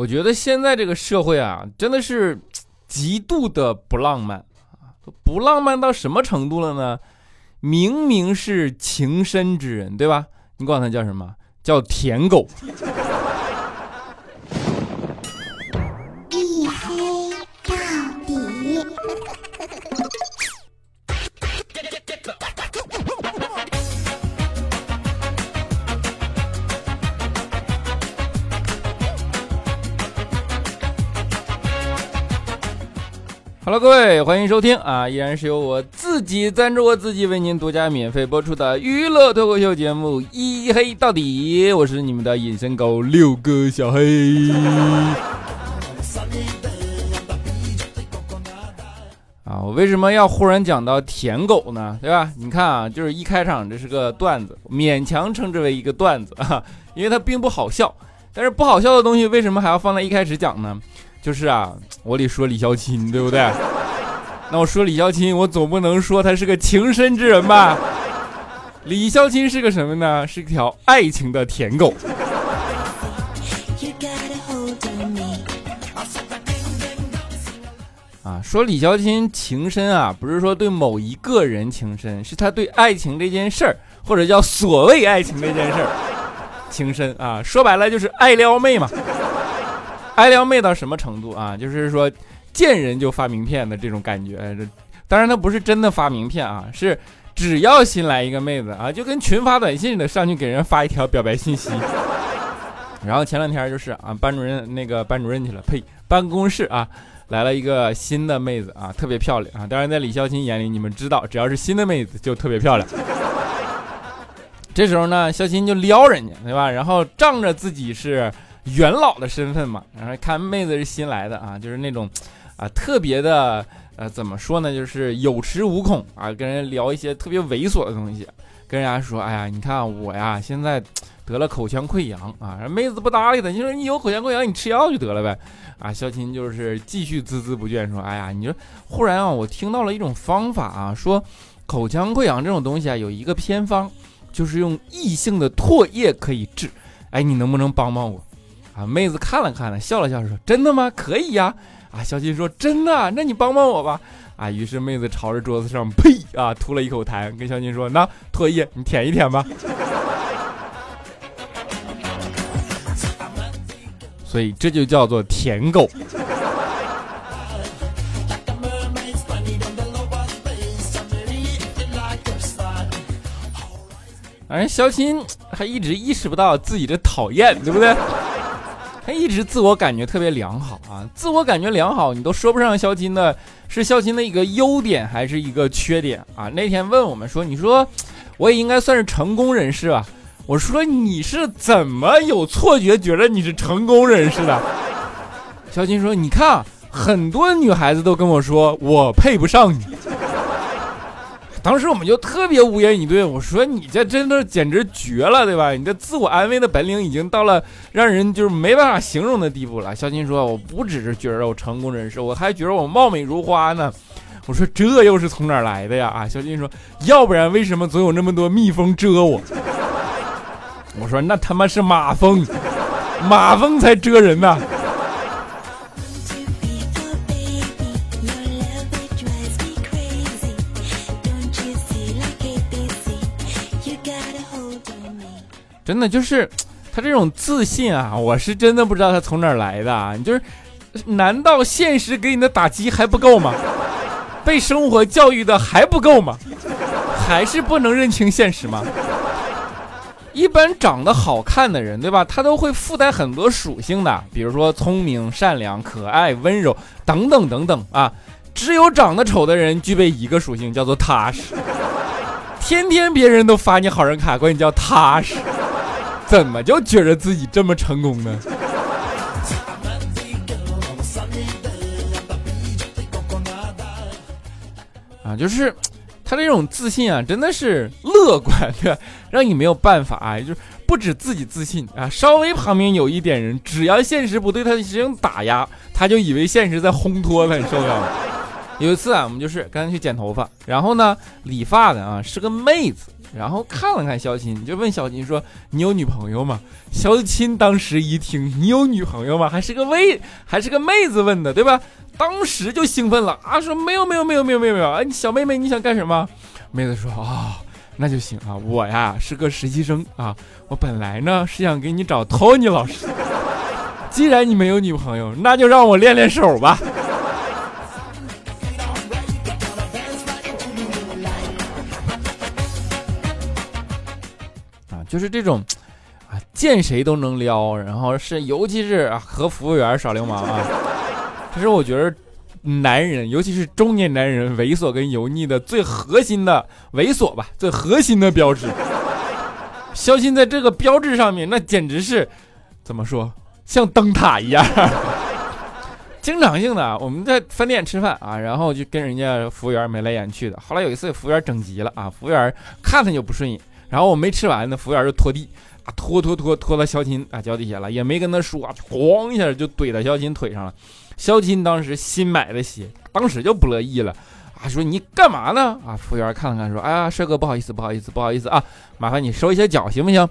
我觉得现在这个社会啊，真的是极度的不浪漫啊！不浪漫到什么程度了呢？明明是情深之人，对吧？你管他叫什么？叫舔狗。Hello，各位，欢迎收听啊！依然是由我自己赞助我自己为您独家免费播出的娱乐脱口秀节目《一黑到底》，我是你们的隐身狗六哥小黑。啊，我为什么要忽然讲到舔狗呢？对吧？你看啊，就是一开场这是个段子，勉强称之为一个段子啊，因为它并不好笑。但是不好笑的东西为什么还要放在一开始讲呢？就是啊，我得说李孝钦，对不对？那我说李孝钦，我总不能说他是个情深之人吧？李孝钦是个什么呢？是一条爱情的舔狗。啊，说李孝钦情深啊，不是说对某一个人情深，是他对爱情这件事儿，或者叫所谓爱情这件事儿情深啊。说白了就是爱撩妹嘛。爱撩妹到什么程度啊？就是说，见人就发名片的这种感觉。这当然他不是真的发名片啊，是只要新来一个妹子啊，就跟群发短信似的，上去给人发一条表白信息。然后前两天就是啊，班主任那个班主任去了，呸，办公室啊来了一个新的妹子啊，特别漂亮啊。当然在李孝钦眼里，你们知道，只要是新的妹子就特别漂亮。这时候呢，孝钦就撩人家，对吧？然后仗着自己是。元老的身份嘛，然后看妹子是新来的啊，就是那种，啊特别的，呃怎么说呢，就是有恃无恐啊，跟人聊一些特别猥琐的东西，跟人家说，哎呀，你看我呀，现在得了口腔溃疡啊，妹子不搭理他，你说你有口腔溃疡，你吃药就得了呗，啊，肖琴就是继续孜孜不倦说，哎呀，你说忽然啊，我听到了一种方法啊，说口腔溃疡这种东西啊，有一个偏方，就是用异性的唾液可以治，哎，你能不能帮帮我？啊，妹子看了看了，笑了笑说：“真的吗？可以呀。”啊，小金说：“真的？那你帮帮我吧。”啊，于是妹子朝着桌子上呸啊吐了一口痰，跟小金说：“那唾液你舔一舔吧。”所以这就叫做舔狗。反正肖钦还一直意识不到自己的讨厌，对不对？他一直自我感觉特别良好啊，自我感觉良好，你都说不上肖金的是肖金的一个优点还是一个缺点啊？那天问我们说，你说我也应该算是成功人士吧？我说你是怎么有错觉觉得你是成功人士的？肖金说，你看很多女孩子都跟我说我配不上你。当时我们就特别无言以对，我说你这真的简直绝了，对吧？你这自我安慰的本领已经到了让人就是没办法形容的地步了。肖金说，我不只是觉得我成功人士，我还觉得我貌美如花呢。我说这又是从哪来的呀？啊，肖金说，要不然为什么总有那么多蜜蜂蛰我？我说那他妈是马蜂，马蜂才蛰人呢。真的就是 他这种自信啊，我是真的不知道他从哪儿来的啊！你就是，难道现实给你的打击还不够吗？被生活教育的还不够吗？还是不能认清现实吗？一般长得好看的人，对吧？他都会附带很多属性的，比如说聪明、善良、可爱、温柔等等等等啊。只有长得丑的人具备一个属性，叫做踏实。天天别人都发你好人卡，管你叫踏实。怎么就觉得自己这么成功呢？啊，就是他这种自信啊，真的是乐观，对？让你没有办法啊，就是不止自己自信啊，稍微旁边有一点人，只要现实不对他进行打压，他就以为现实在烘托他，你受不了。有一次啊，我们就是刚才去剪头发，然后呢，理发的啊是个妹子，然后看了看肖钦，就问肖钦说：“你有女朋友吗？”肖钦当时一听“你有女朋友吗？”还是个妹，还是个妹子问的，对吧？当时就兴奋了啊，说：“没有，没有，没有，没有，没有，没有。”哎，小妹妹你想干什么？妹子说：“啊，那就行啊，我呀是个实习生啊，我本来呢是想给你找托尼老师。既然你没有女朋友，那就让我练练手吧。”就是这种，啊，见谁都能撩，然后是尤其是和服务员耍流氓啊，其实我觉得男人，尤其是中年男人猥琐跟油腻的最核心的猥琐吧，最核心的标志。肖鑫在这个标志上面，那简直是怎么说，像灯塔一样。经常性的，我们在饭店吃饭啊，然后就跟人家服务员眉来眼去的。后来有一次，服务员整急了啊，服务员看他就不顺眼。然后我没吃完呢，服务员就拖地啊，拖拖拖拖到肖钦啊脚底下了，也没跟他说，咣一下就怼到肖钦腿上了。肖钦当时新买的鞋，当时就不乐意了啊，说你干嘛呢？啊，服务员看了看，说，哎呀，帅哥不好意思，不好意思，不好意思啊，麻烦你收一下脚行不行？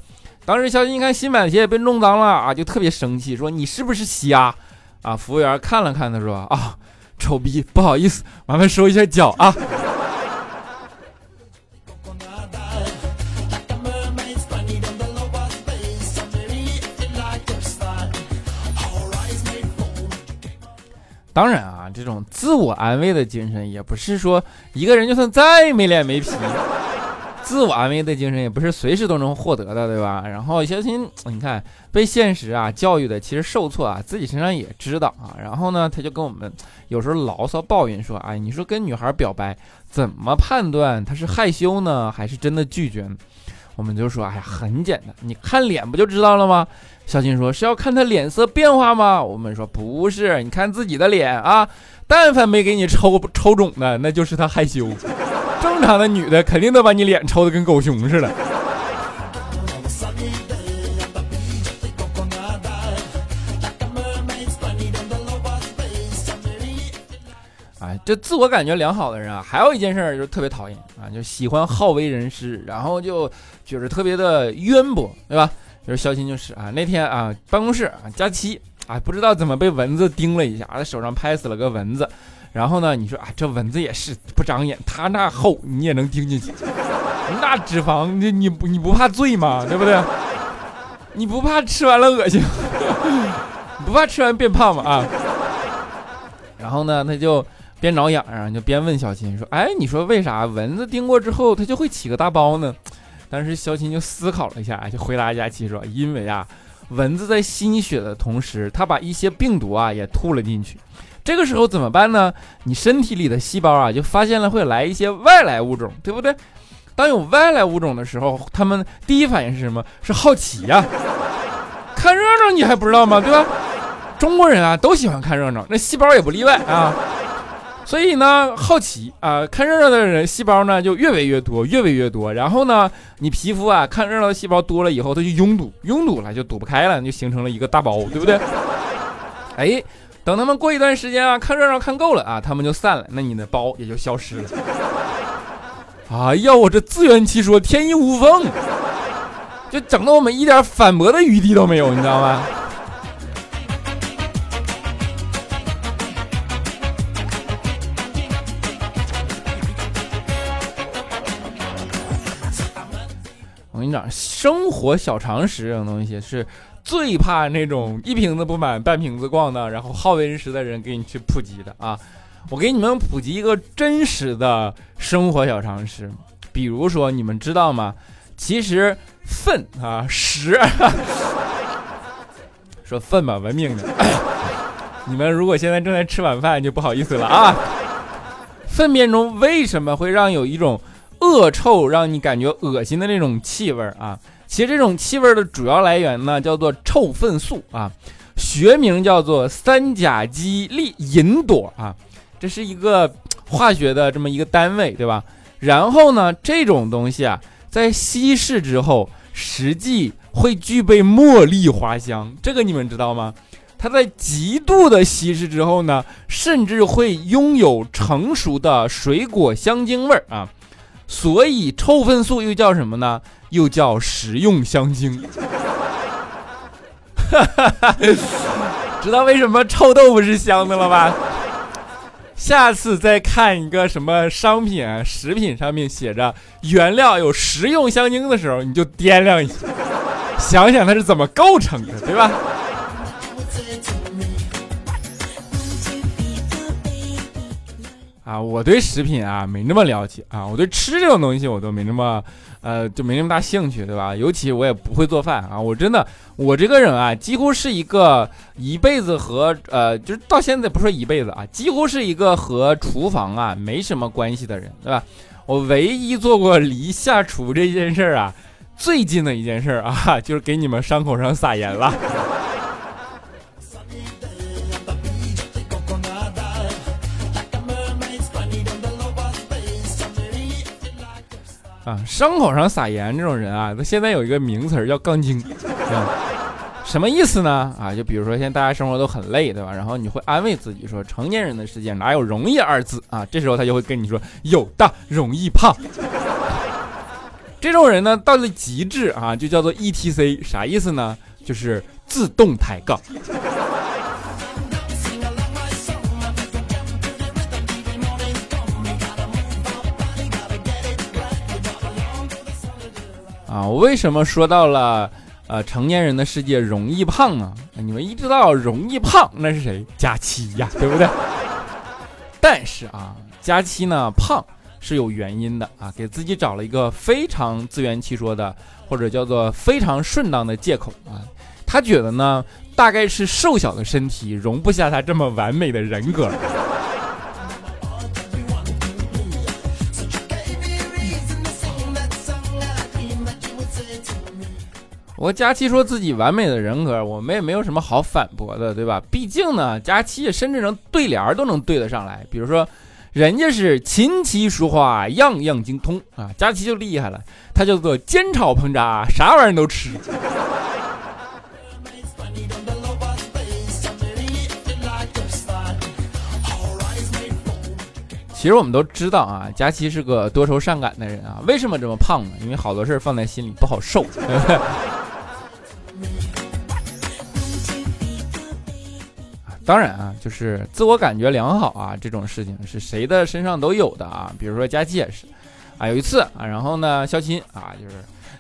当时肖钦一看新买的鞋被弄脏了啊，就特别生气，说你是不是瞎？啊，服务员看了看他说，啊，丑逼，不好意思，麻烦收一下脚啊。当然啊，这种自我安慰的精神也不是说一个人就算再没脸没皮，自我安慰的精神也不是随时都能获得的，对吧？然后小新，你看被现实啊教育的，其实受挫啊，自己身上也知道啊。然后呢，他就跟我们有时候牢骚抱怨说：“哎，你说跟女孩表白，怎么判断她是害羞呢，还是真的拒绝呢？”我们就说：“哎呀，很简单，你看脸不就知道了吗？”小金说：“是要看他脸色变化吗？”我们说：“不是，你看自己的脸啊，但凡没给你抽抽肿的，那就是他害羞。正常的女的肯定都把你脸抽的跟狗熊似的。”啊，这自我感觉良好的人啊，还有一件事就特别讨厌啊，就喜欢好为人师，然后就觉得特别的渊博，对吧？就是肖鑫就是啊，那天啊，办公室啊，佳期啊，不知道怎么被蚊子叮了一下，他手上拍死了个蚊子。然后呢，你说啊，这蚊子也是不长眼，它那厚你也能叮进去，那脂肪你你不你不怕醉吗？对不对？你不怕吃完了恶心？你 不怕吃完变胖吗？啊？然后呢，他就边挠痒痒，就边问小新说：“哎，你说为啥蚊子叮过之后它就会起个大包呢？”当时肖琴就思考了一下，就回答佳琪说：“因为啊，蚊子在吸血的同时，它把一些病毒啊也吐了进去。这个时候怎么办呢？你身体里的细胞啊就发现了会来一些外来物种，对不对？当有外来物种的时候，他们第一反应是什么？是好奇呀，看热闹，你还不知道吗？对吧？中国人啊都喜欢看热闹，那细胞也不例外啊。”所以呢，好奇啊，看热闹的人细胞呢就越围越多，越围越多。然后呢，你皮肤啊看热闹的细胞多了以后，它就拥堵，拥堵了就堵不开了，就形成了一个大包，对不对？哎，等他们过一段时间啊，看热闹看够了啊，他们就散了，那你的包也就消失了。哎呀，我这自圆其说，天衣无缝，就整得我们一点反驳的余地都没有，你知道吗？生活小常识这种东西是最怕那种一瓶子不满半瓶子逛的，然后好为人师的人给你去普及的啊！我给你们普及一个真实的生活小常识，比如说你们知道吗？其实粪啊屎，说粪吧，文明的。你们如果现在正在吃晚饭，就不好意思了啊！粪便中为什么会让有一种？恶臭让你感觉恶心的那种气味啊，其实这种气味的主要来源呢叫做臭粪素啊，学名叫做三甲基利银朵啊，这是一个化学的这么一个单位，对吧？然后呢，这种东西啊，在稀释之后，实际会具备茉莉花香，这个你们知道吗？它在极度的稀释之后呢，甚至会拥有成熟的水果香精味儿啊，所以臭粪素又叫什么呢？又叫食用香精。知道为什么臭豆腐是香的了吧？下次再看一个什么商品啊，食品上面写着原料有食用香精的时候，你就掂量一下，想想它是怎么构成的，对吧？啊，我对食品啊没那么了解啊，我对吃这种东西我都没那么，呃，就没那么大兴趣，对吧？尤其我也不会做饭啊，我真的，我这个人啊，几乎是一个一辈子和呃，就是到现在不说一辈子啊，几乎是一个和厨房啊没什么关系的人，对吧？我唯一做过离下厨这件事儿啊，最近的一件事儿啊，就是给你们伤口上撒盐了。啊，伤口上撒盐这种人啊，他现在有一个名词叫“杠精”，什么意思呢？啊，就比如说现在大家生活都很累，对吧？然后你会安慰自己说，成年人的世界哪有容易二字啊？这时候他就会跟你说，有的容易胖。这种人呢，到了极致啊，就叫做 ETC，啥意思呢？就是自动抬杠。啊，我为什么说到了呃成年人的世界容易胖呢？你们一知道容易胖那是谁？佳期呀，对不对？但是啊，佳期呢胖是有原因的啊，给自己找了一个非常自圆其说的，或者叫做非常顺当的借口啊。他觉得呢，大概是瘦小的身体容不下他这么完美的人格。我佳期说自己完美的人格，我们也没有什么好反驳的，对吧？毕竟呢，佳期甚至能对联都能对得上来。比如说，人家是琴棋书画样样精通啊，佳期就厉害了，他叫做煎炒烹炸，啥玩意儿都吃。其实我们都知道啊，佳期是个多愁善感的人啊，为什么这么胖呢？因为好多事儿放在心里不好受。当然啊，就是自我感觉良好啊，这种事情是谁的身上都有的啊。比如说佳期也是，啊，有一次啊，然后呢，肖钦啊，就是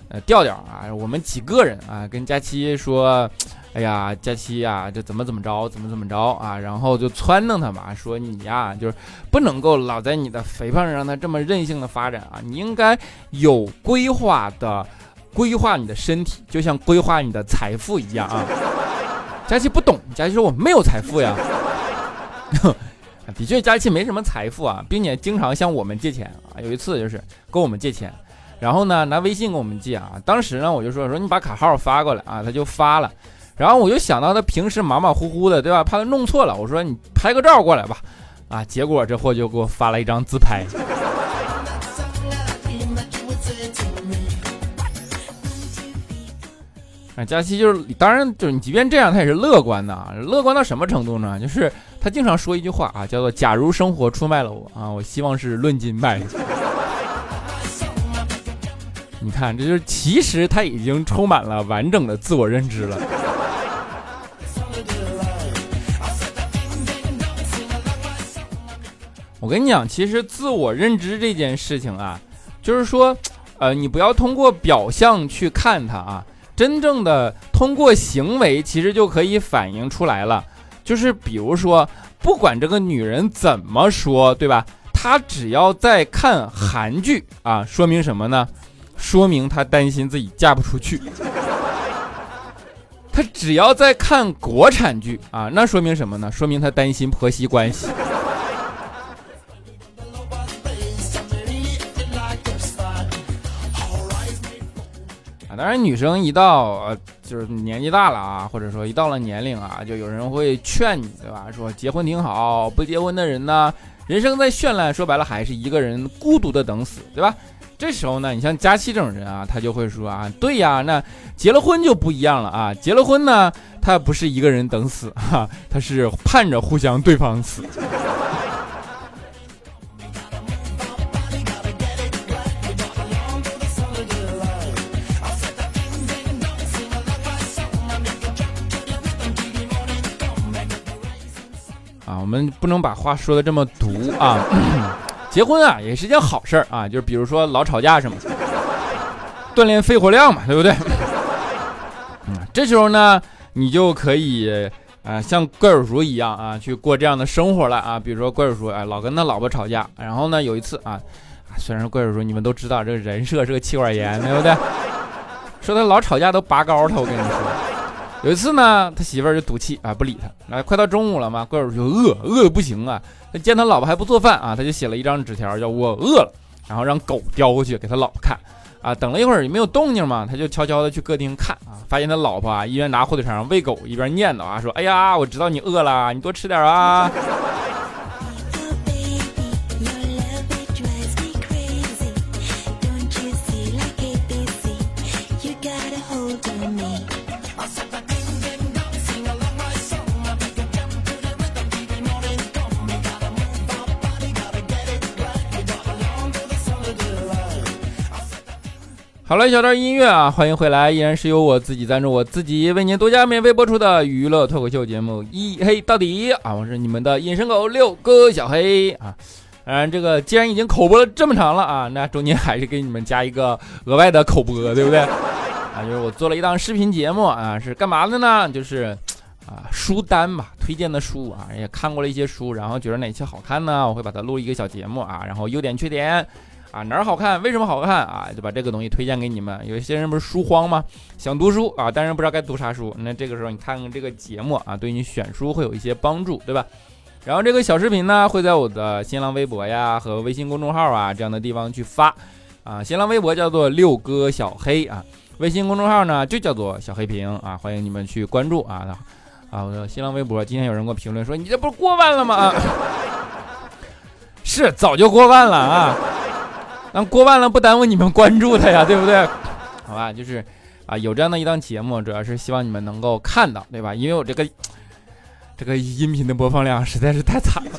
呃调调啊，我们几个人啊，跟佳期说，哎呀，佳期呀，这怎么怎么着，怎么怎么着啊，然后就撺掇他嘛，说你呀，就是不能够老在你的肥胖上让他这么任性的发展啊，你应该有规划的规划你的身体，就像规划你的财富一样啊。佳琪不懂，佳琪说我没有财富呀。的确，佳琪没什么财富啊，并且经常向我们借钱啊。有一次就是跟我们借钱，然后呢拿微信跟我们借啊。当时呢我就说说你把卡号发过来啊，他就发了。然后我就想到他平时马马虎虎的，对吧？怕他弄错了，我说你拍个照过来吧。啊，结果这货就给我发了一张自拍。佳期就是，当然就是你，即便这样，他也是乐观的啊。乐观到什么程度呢？就是他经常说一句话啊，叫做“假如生活出卖了我啊，我希望是论斤卖。”你看，这就是其实他已经充满了完整的自我认知了。我跟你讲，其实自我认知这件事情啊，就是说，呃，你不要通过表象去看它啊。真正的通过行为，其实就可以反映出来了。就是比如说，不管这个女人怎么说，对吧？她只要在看韩剧啊，说明什么呢？说明她担心自己嫁不出去。她只要在看国产剧啊，那说明什么呢？说明她担心婆媳关系。当然，女生一到呃，就是年纪大了啊，或者说一到了年龄啊，就有人会劝你，对吧？说结婚挺好，不结婚的人呢，人生在绚烂，说白了还是一个人孤独的等死，对吧？这时候呢，你像佳期这种人啊，他就会说啊，对呀，那结了婚就不一样了啊，结了婚呢，他不是一个人等死哈，他是盼着互相对方死。我们不能把话说的这么毒啊。结婚啊，也是件好事儿啊，就是比如说老吵架什么，锻炼肺活量嘛，对不对？嗯，这时候呢，你就可以啊，像怪叔叔一样啊，去过这样的生活了啊。比如说怪叔叔啊，老跟他老婆吵架，然后呢，有一次啊，虽然怪叔叔你们都知道这个人设是个气管炎，对不对？说他老吵架都拔高他，我跟你说。有一次呢，他媳妇儿就赌气啊，不理他。啊，快到中午了嘛，怪叔就饿，饿的不行啊。他见他老婆还不做饭啊，他就写了一张纸条，叫我饿了，然后让狗叼过去给他老婆看。啊，等了一会儿也没有动静嘛，他就悄悄的去客厅看啊，发现他老婆啊一边拿火腿肠喂狗，一边念叨啊，说：“哎呀，我知道你饿了，你多吃点啊。”好了，小段音乐啊，欢迎回来，依然是由我自己赞助，我自己为您独家免费播出的娱乐脱口秀节目《一黑到底》啊，我是你们的隐身狗六哥小黑啊。当然，这个既然已经口播了这么长了啊，那中间还是给你们加一个额外的口播，对不对？啊，就是我做了一档视频节目啊，是干嘛的呢？就是啊，书单吧，推荐的书啊，也看过了一些书，然后觉得哪些好看呢？我会把它录一个小节目啊，然后优点缺点。啊，哪儿好看？为什么好看啊？就把这个东西推荐给你们。有一些人不是书荒吗？想读书啊，但是不知道该读啥书。那这个时候你看看这个节目啊，对你选书会有一些帮助，对吧？然后这个小视频呢，会在我的新浪微博呀和微信公众号啊这样的地方去发。啊，新浪微博叫做六哥小黑啊，微信公众号呢就叫做小黑屏啊，欢迎你们去关注啊。啊，我的新浪微博今天有人给我评论说，你这不是过万了吗？是，早就过万了啊。那过万了不耽误你们关注他呀，对不对？好吧，就是啊，有这样的一档节目，主要是希望你们能够看到，对吧？因为我这个这个音频的播放量实在是太惨了，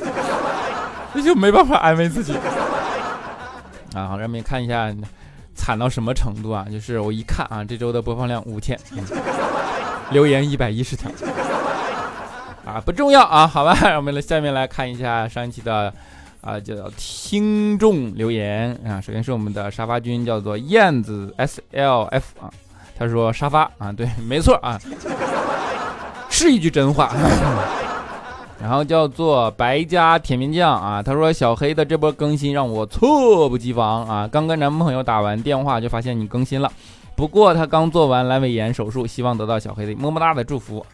那就没办法安慰自己啊。好，让你们看一下惨到什么程度啊？就是我一看啊，这周的播放量五千，留言一百一十条 啊，不重要啊。好吧，我们来下面来看一下上一期的。啊，叫听众留言啊，首先是我们的沙发君，叫做燕子 S L F 啊，他说沙发啊，对，没错啊，是一句真话。然后叫做白家甜面酱啊，他说小黑的这波更新让我猝不及防啊，刚跟男朋友打完电话就发现你更新了，不过他刚做完阑尾炎手术，希望得到小黑的么么哒的祝福，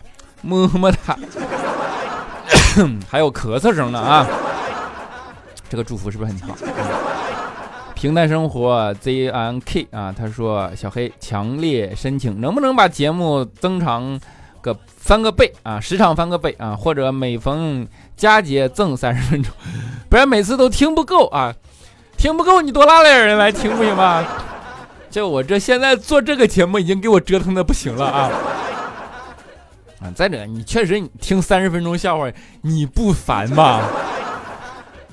么么哒，还有咳嗽声呢啊。这个祝福是不是很好？平淡生活 Z N K 啊，他说小黑强烈申请，能不能把节目增长个翻个倍啊？时长翻个倍啊？或者每逢佳节赠三十分钟，不然每次都听不够啊！听不够你多拉点人来听不行吗？就我这现在做这个节目已经给我折腾的不行了啊！啊，再者你确实你听三十分钟笑话你不烦吗？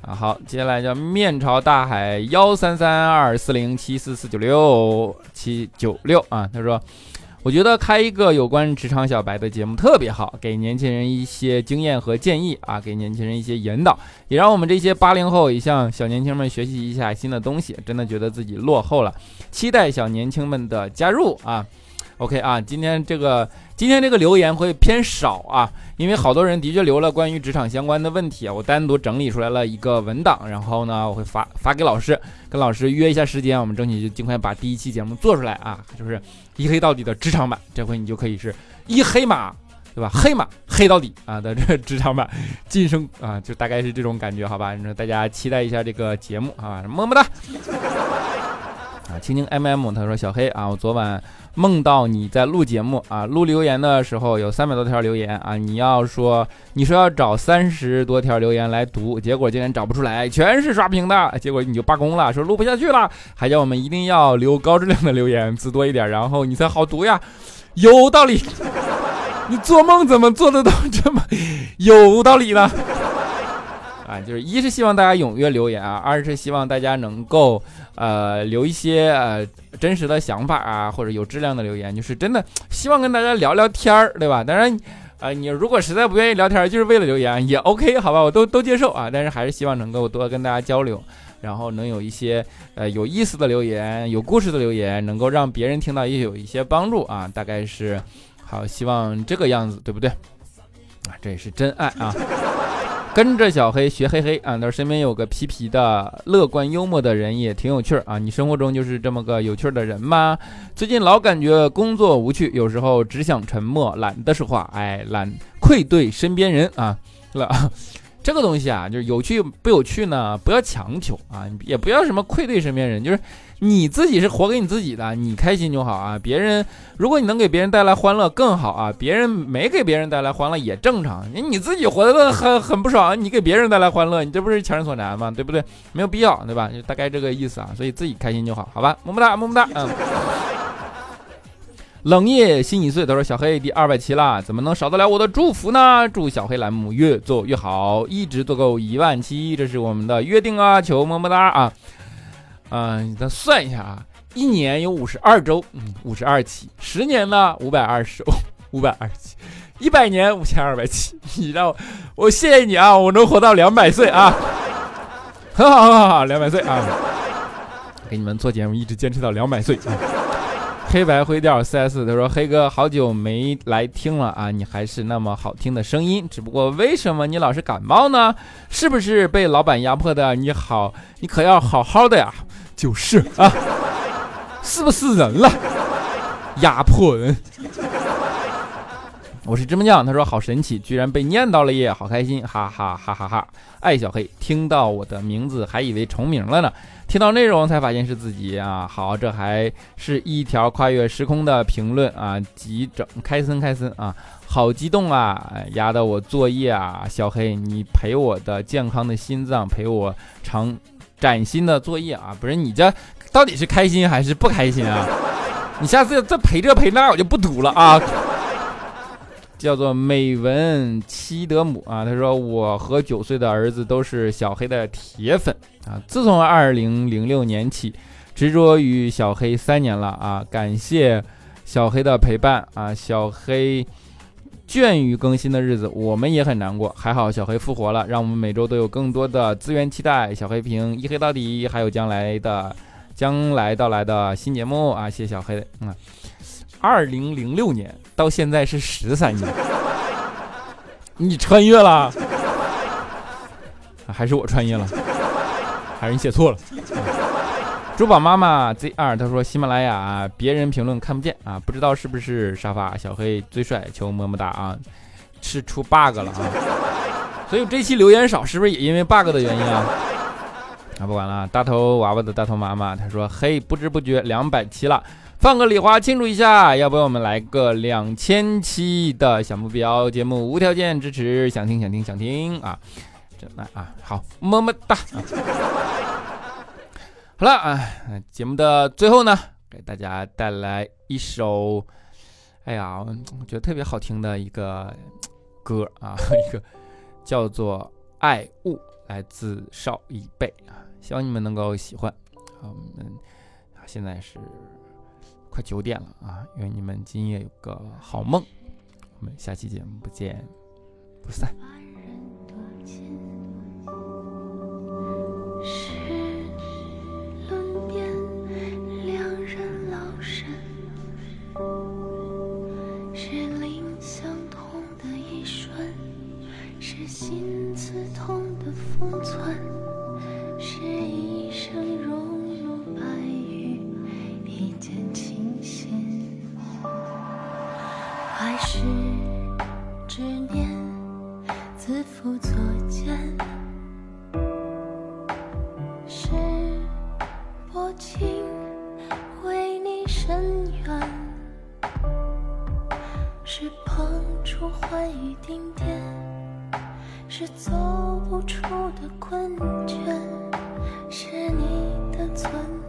啊，好，接下来叫面朝大海幺三三二四零七四四九六七九六啊，他说，我觉得开一个有关职场小白的节目特别好，给年轻人一些经验和建议啊，给年轻人一些引导，也让我们这些八零后也向小年轻们学习一下新的东西，真的觉得自己落后了，期待小年轻们的加入啊。OK 啊，今天这个今天这个留言会偏少啊，因为好多人的确留了关于职场相关的问题，我单独整理出来了一个文档，然后呢我会发发给老师，跟老师约一下时间，我们争取就尽快把第一期节目做出来啊，就是一黑到底的职场版，这回你就可以是一黑马，对吧？黑马黑到底啊的这职场版晋升啊，就大概是这种感觉，好吧？你说大家期待一下这个节目啊，么么哒。啊，青青 M M 他说小黑啊，我昨晚梦到你在录节目啊，录留言的时候有三百多条留言啊，你要说你说要找三十多条留言来读，结果竟然找不出来，全是刷屏的，结果你就罢工了，说录不下去了，还叫我们一定要留高质量的留言，字多一点，然后你才好读呀，有道理，你做梦怎么做的都这么有道理呢？啊，就是一是希望大家踊跃留言啊，二是希望大家能够呃留一些呃真实的想法啊，或者有质量的留言，就是真的希望跟大家聊聊天儿，对吧？当然，呃，你如果实在不愿意聊天，就是为了留言也 OK，好吧，我都都接受啊。但是还是希望能够多跟大家交流，然后能有一些呃有意思的留言、有故事的留言，能够让别人听到也有一些帮助啊。大概是好，希望这个样子，对不对？啊，这也是真爱啊。跟着小黑学嘿嘿啊！那身边有个皮皮的、乐观幽默的人也挺有趣儿啊！你生活中就是这么个有趣儿的人吗？最近老感觉工作无趣，有时候只想沉默，懒得说话，哎，懒愧对身边人啊！了。这个东西啊，就是有趣不有趣呢？不要强求啊，也不要什么愧对身边人，就是你自己是活给你自己的，你开心就好啊。别人如果你能给别人带来欢乐更好啊，别人没给别人带来欢乐也正常。你你自己活得很很不爽，你给别人带来欢乐，你这不是强人所难吗？对不对？没有必要，对吧？就大概这个意思啊。所以自己开心就好，好吧？么么哒，么么哒，嗯。冷夜心已碎，他说：“小黑第二百期了，怎么能少得了我的祝福呢？祝小黑栏目越做越好，一直做够一万期，这是我们的约定啊！求么么哒啊！嗯，咱算一下啊，一年有五十二周，嗯，五十二期；十年呢，五百二十，五百二十期；一百年五千二百期。你让我，我谢谢你啊！我能活到两百岁啊，很好，很好，好，两百岁啊！给你们做节目，一直坚持到两百岁。”黑白灰调四 S，他说：“黑哥，好久没来听了啊，你还是那么好听的声音，只不过为什么你老是感冒呢？是不是被老板压迫的？你好，你可要好好的呀。就是啊，是不是人了？压迫人。我是芝麻酱，他说好神奇，居然被念到了耶，好开心，哈哈哈哈哈！爱小黑，听到我的名字还以为重名了呢。”听到内容才发现是自己啊！好，这还是一条跨越时空的评论啊！急整开森开森啊！好激动啊！压得我作业啊！小黑，你陪我的健康的心脏，陪我长崭新的作业啊！不是你这到底是开心还是不开心啊？你下次再陪这陪那，我就不读了啊！叫做美文七德姆啊，他说我和九岁的儿子都是小黑的铁粉啊。自从二零零六年起，执着于小黑三年了啊。感谢小黑的陪伴啊。小黑倦于更新的日子，我们也很难过。还好小黑复活了，让我们每周都有更多的资源期待。小黑屏一黑到底，还有将来的将来到来的新节目啊。谢谢小黑啊。二零零六年到现在是十三年，你穿越了，还是我穿越了，还是你写错了？珠宝妈妈 Z 二他说喜马拉雅别人评论看不见啊，不知道是不是沙发小黑最帅，求么么哒啊，是出 bug 了啊，所以这期留言少是不是也因为 bug 的原因啊？啊不管了，大头娃娃的大头妈妈他说嘿，不知不觉两百期了。放个礼花庆祝一下，要不要我们来个两千期的小目标？节目无条件支持，想听想听想听啊！真的啊，好，么么哒！好了啊，节目的最后呢，给大家带来一首，哎呀，我觉得特别好听的一个歌啊，一个叫做《爱物》，来自邵一贝啊，希望你们能够喜欢。好，我们现在是。快九点了啊！愿你们今夜有个好梦，我们下期节目不见不散。情为你深远，是碰触怀疑顶点，是走不出的困倦，是你的存在。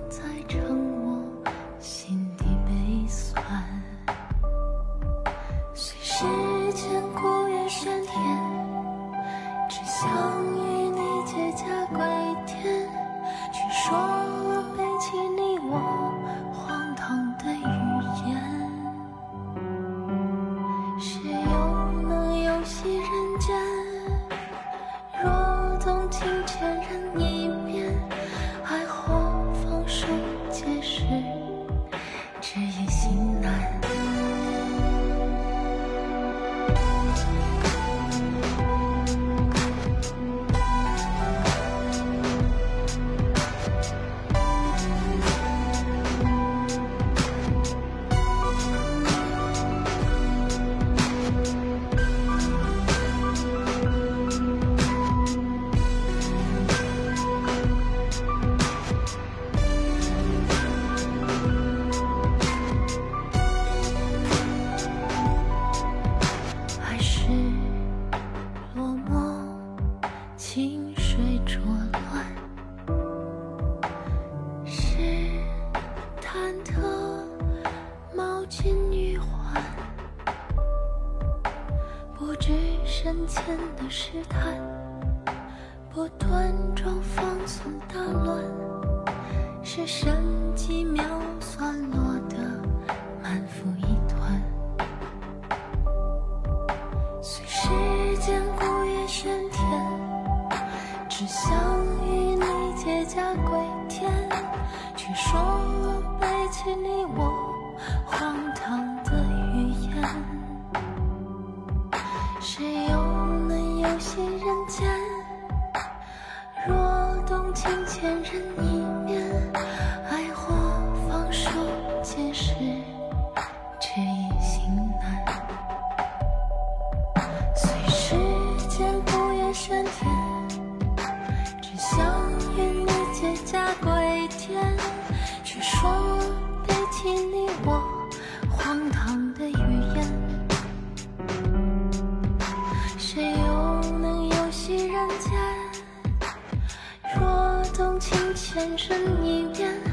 是什么？前尘？一面，